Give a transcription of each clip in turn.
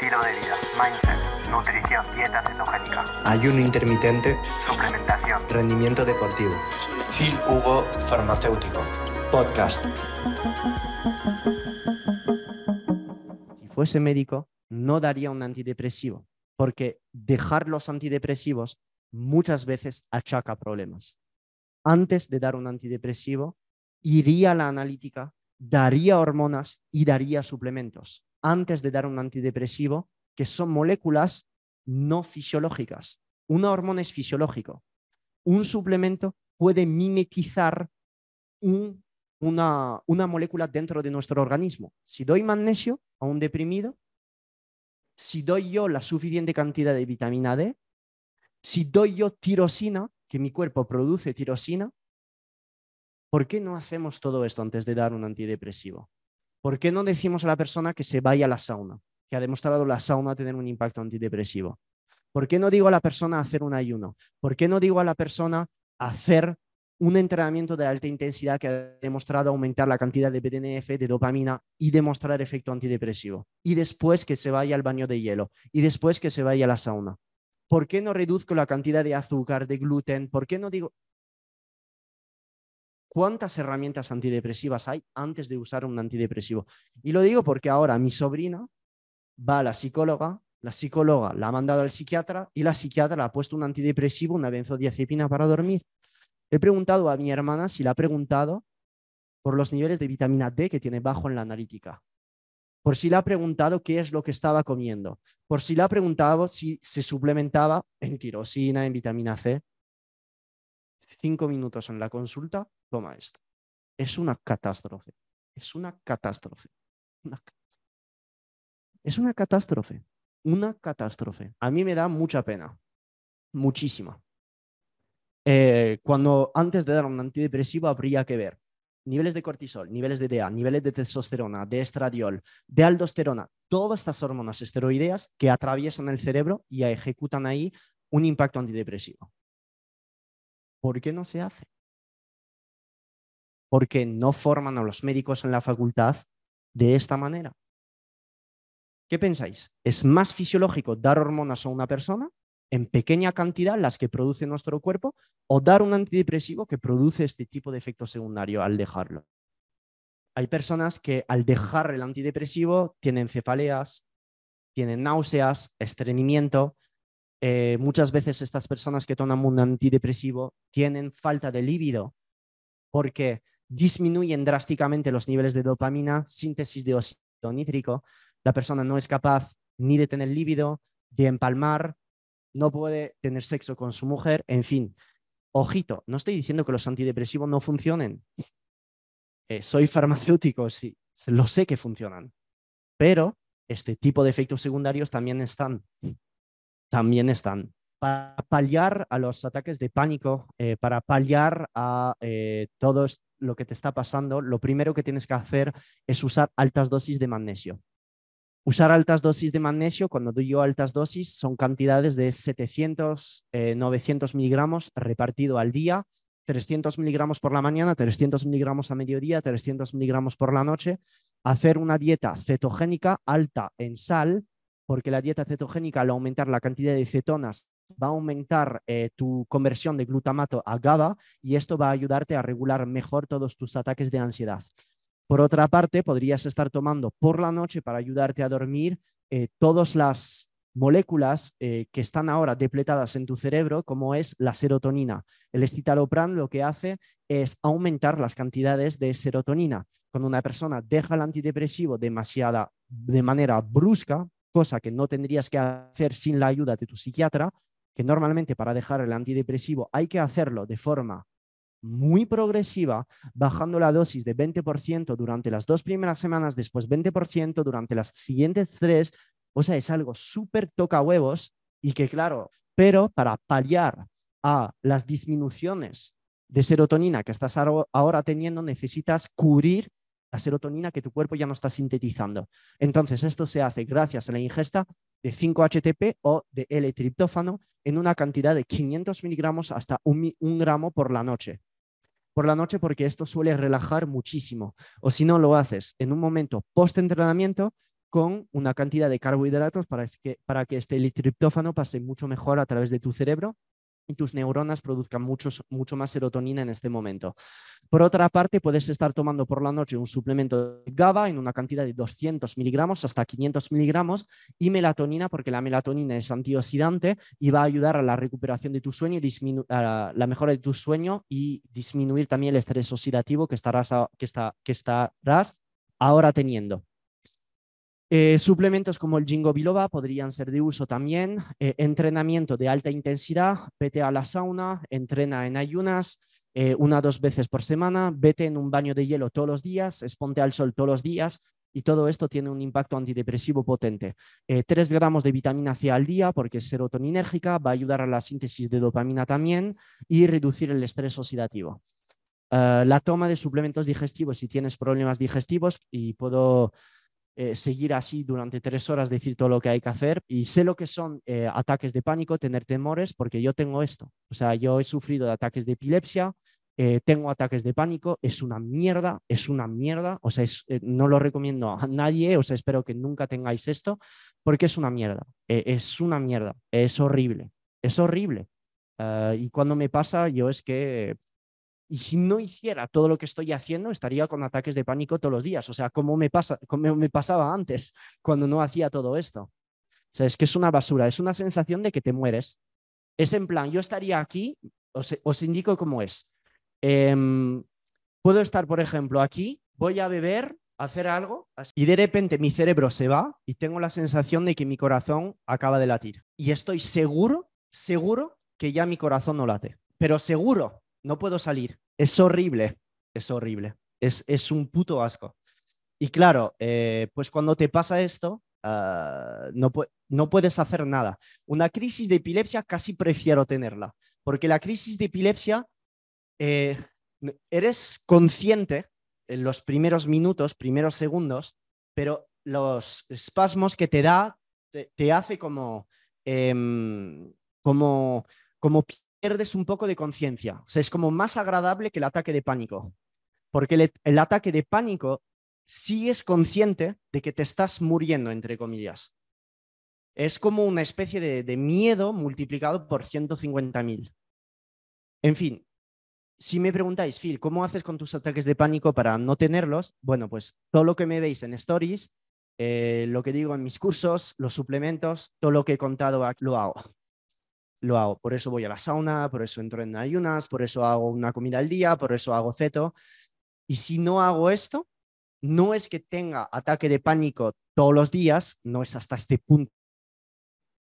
estilo de vida, mindset, nutrición, dieta cetogénica, ayuno intermitente, suplementación, rendimiento deportivo. Phil Hugo Farmacéutico. Podcast. Si fuese médico, no daría un antidepresivo, porque dejar los antidepresivos muchas veces achaca problemas. Antes de dar un antidepresivo, iría a la analítica, daría hormonas y daría suplementos. Antes de dar un antidepresivo, que son moléculas no fisiológicas. Una hormona es fisiológico. Un suplemento puede mimetizar una, una molécula dentro de nuestro organismo. Si doy magnesio a un deprimido, si doy yo la suficiente cantidad de vitamina D, si doy yo tirosina, que mi cuerpo produce tirosina, ¿por qué no hacemos todo esto antes de dar un antidepresivo? ¿Por qué no decimos a la persona que se vaya a la sauna? Que ha demostrado la sauna tener un impacto antidepresivo. ¿Por qué no digo a la persona hacer un ayuno? ¿Por qué no digo a la persona hacer un entrenamiento de alta intensidad que ha demostrado aumentar la cantidad de BDNF, de dopamina y demostrar efecto antidepresivo? Y después que se vaya al baño de hielo y después que se vaya a la sauna. ¿Por qué no reduzco la cantidad de azúcar, de gluten? ¿Por qué no digo... ¿Cuántas herramientas antidepresivas hay antes de usar un antidepresivo? Y lo digo porque ahora mi sobrina va a la psicóloga, la psicóloga la ha mandado al psiquiatra y la psiquiatra le ha puesto un antidepresivo, una benzodiazepina para dormir. He preguntado a mi hermana si le ha preguntado por los niveles de vitamina D que tiene bajo en la analítica, por si le ha preguntado qué es lo que estaba comiendo, por si le ha preguntado si se suplementaba en tirosina, en vitamina C. Cinco minutos en la consulta, toma esto. Es una catástrofe. Es una catástrofe. Es una catástrofe. Una catástrofe. A mí me da mucha pena. Muchísima. Eh, cuando antes de dar un antidepresivo habría que ver niveles de cortisol, niveles de DA, niveles de testosterona, de estradiol, de aldosterona, todas estas hormonas esteroideas que atraviesan el cerebro y ejecutan ahí un impacto antidepresivo. ¿Por qué no se hace? Porque no forman a los médicos en la facultad de esta manera. ¿Qué pensáis? ¿Es más fisiológico dar hormonas a una persona en pequeña cantidad, las que produce nuestro cuerpo, o dar un antidepresivo que produce este tipo de efecto secundario al dejarlo? Hay personas que al dejar el antidepresivo tienen cefaleas, tienen náuseas, estreñimiento. Eh, muchas veces estas personas que toman un antidepresivo tienen falta de líbido porque disminuyen drásticamente los niveles de dopamina, síntesis de óxido nítrico, la persona no es capaz ni de tener líbido, de empalmar, no puede tener sexo con su mujer, en fin. Ojito, no estoy diciendo que los antidepresivos no funcionen. Eh, soy farmacéutico, sí, lo sé que funcionan, pero este tipo de efectos secundarios también están. También están. Para paliar a los ataques de pánico, eh, para paliar a eh, todo lo que te está pasando, lo primero que tienes que hacer es usar altas dosis de magnesio. Usar altas dosis de magnesio, cuando digo altas dosis, son cantidades de 700, 900 eh, miligramos repartido al día, 300 miligramos por la mañana, 300 miligramos a mediodía, 300 miligramos por la noche. Hacer una dieta cetogénica alta en sal, porque la dieta cetogénica al aumentar la cantidad de cetonas va a aumentar eh, tu conversión de glutamato a GABA y esto va a ayudarte a regular mejor todos tus ataques de ansiedad. Por otra parte, podrías estar tomando por la noche para ayudarte a dormir eh, todas las moléculas eh, que están ahora depletadas en tu cerebro, como es la serotonina. El escitalopram lo que hace es aumentar las cantidades de serotonina. Cuando una persona deja el antidepresivo demasiada, de manera brusca, cosa que no tendrías que hacer sin la ayuda de tu psiquiatra, que normalmente para dejar el antidepresivo hay que hacerlo de forma muy progresiva, bajando la dosis de 20% durante las dos primeras semanas, después 20% durante las siguientes tres. O sea, es algo súper toca huevos y que claro, pero para paliar a las disminuciones de serotonina que estás ahora teniendo, necesitas cubrir la serotonina que tu cuerpo ya no está sintetizando. Entonces, esto se hace gracias a la ingesta de 5-HTP o de L-triptófano en una cantidad de 500 miligramos hasta un, un gramo por la noche por la noche porque esto suele relajar muchísimo. O si no lo haces en un momento post-entrenamiento, con una cantidad de carbohidratos para que, para que este triptófano pase mucho mejor a través de tu cerebro y tus neuronas produzcan muchos, mucho más serotonina en este momento. Por otra parte, puedes estar tomando por la noche un suplemento de GABA en una cantidad de 200 miligramos hasta 500 miligramos y melatonina, porque la melatonina es antioxidante y va a ayudar a la recuperación de tu sueño, y la mejora de tu sueño y disminuir también el estrés oxidativo que estarás, que está, que estarás ahora teniendo. Eh, suplementos como el Jingo Biloba podrían ser de uso también. Eh, entrenamiento de alta intensidad, vete a la sauna, entrena en ayunas eh, una o dos veces por semana, vete en un baño de hielo todos los días, exponte al sol todos los días y todo esto tiene un impacto antidepresivo potente. 3 gramos de vitamina C al día porque es serotoninérgica, va a ayudar a la síntesis de dopamina también y reducir el estrés oxidativo. la toma de suplementos digestivos si tienes problemas digestivos y puedo eh, seguir así durante tres horas, decir todo lo que hay que hacer. Y sé lo que son eh, ataques de pánico, tener temores, porque yo tengo esto. O sea, yo he sufrido ataques de epilepsia, eh, tengo ataques de pánico, es una mierda, es una mierda. O sea, no lo recomiendo a nadie, o sea, espero que nunca tengáis esto, porque es una mierda, es una mierda, es horrible, es horrible. Ah, y cuando me pasa, yo es que y si no hiciera todo lo que estoy haciendo, estaría con ataques de pánico todos los días. O sea, como me, pasa, me pasaba antes cuando no hacía todo esto. O sea, es que es una basura, es una sensación de que te mueres. Es en plan, yo estaría aquí, os, indico cómo es. Em, puedo estar, por ejemplo, aquí, voy a beber, hacer algo, y de repente mi cerebro se va y tengo la sensación de que mi corazón acaba de latir. Y estoy seguro, seguro que ya mi corazón no late. Pero seguro, no puedo salir. Es horrible, es horrible. Es, es un puto asco. Y claro, eh, pues cuando te pasa esto, ah, no, puedes hacer nada. Una crisis de epilepsia casi prefiero tenerla, porque la crisis de epilepsia, eh, eres consciente en los primeros minutos, primeros segundos, pero los espasmos que te da te, hace como, em, como, como pierdes un poco de conciencia. Es como más agradable que el ataque de pánico. Porque el, ataque de pánico sí es consciente de que te estás muriendo, entre comillas. Es como una especie de, miedo multiplicado por 150.000. En fin, si me preguntáis, Phil, ¿cómo haces con tus ataques de pánico para no tenerlos? Bueno, pues todo lo que me veis en stories, eh, lo que digo en mis cursos, los suplementos, todo lo que he contado lo hago lo hago. Por eso voy a la sauna, por eso entro en ayunas, por eso hago una comida al día, por eso hago ceto. Y si no hago esto, no es que tenga ataque de pánico todos los días, no es hasta este punto.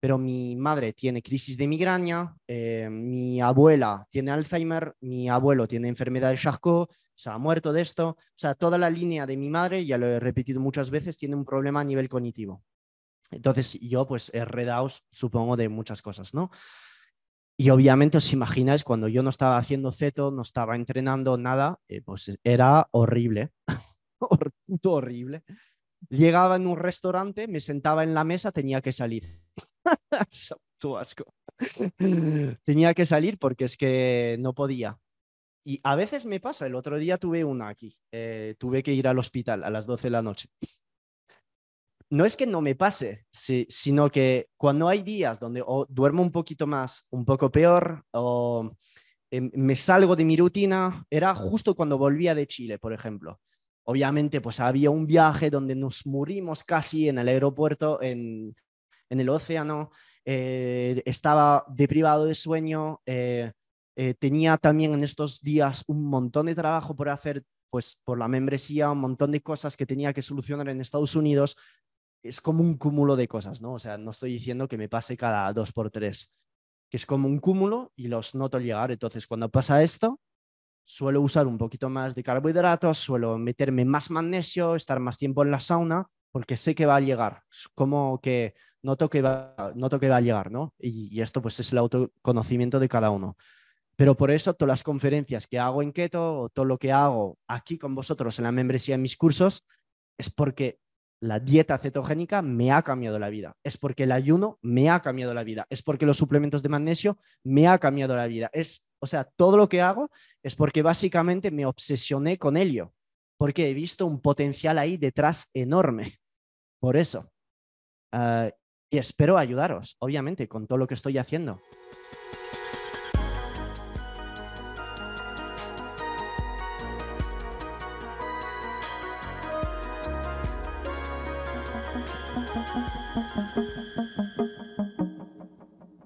Pero mi madre tiene crisis de migraña, eh, mi abuela tiene Alzheimer, mi abuelo tiene enfermedad de Charcot, se ha muerto de esto. O sea, toda la línea de mi madre, ya lo he repetido muchas veces, tiene un problema a nivel cognitivo. Entonces yo pues he redado, supongo, de muchas cosas, ¿no? Y obviamente os imagináis, cuando yo no estaba haciendo ceto, no estaba entrenando nada, eh, pues era horrible, horrible. Llegaba en un restaurante, me sentaba en la mesa, tenía que salir. asco. tenía que salir porque es que no podía. Y a veces me pasa, el otro día tuve una aquí, eh, tuve que ir al hospital a las 12 de la noche no es que no me pase, sino que cuando hay días donde duermo un poquito más, un poco peor, o em, me salgo de mi rutina, era justo cuando volvía de Chile, por ejemplo. Obviamente, pues había un viaje donde nos murimos casi en el aeropuerto, en, el océano, eh, estaba deprivado de sueño, eh, eh, tenía también en estos días un montón de trabajo por hacer, pues por la membresía, un montón de cosas que tenía que solucionar en Estados Unidos, es como un cúmulo de cosas, ¿no? O sea, no estoy diciendo que me pase cada dos por tres, que es como un cúmulo y los noto llegar. Entonces, cuando pasa esto, suelo usar un poquito más de carbohidratos, suelo meterme más magnesio, estar más tiempo en la sauna, porque sé que va a llegar, como que noto que va, noto que va a llegar, ¿no? Y, esto pues es el autoconocimiento de cada uno. Pero por eso todas las conferencias que hago en keto todo lo que hago aquí con vosotros en la membresía en mis cursos es porque la dieta cetogénica me ha cambiado la vida, es porque el ayuno me ha cambiado la vida, es porque los suplementos de magnesio me ha cambiado la vida. Es, o sea, todo lo que hago es porque básicamente me obsesioné con ello, porque he visto un potencial ahí detrás enorme. Por eso. eh, y espero ayudaros, obviamente, con todo lo que estoy haciendo.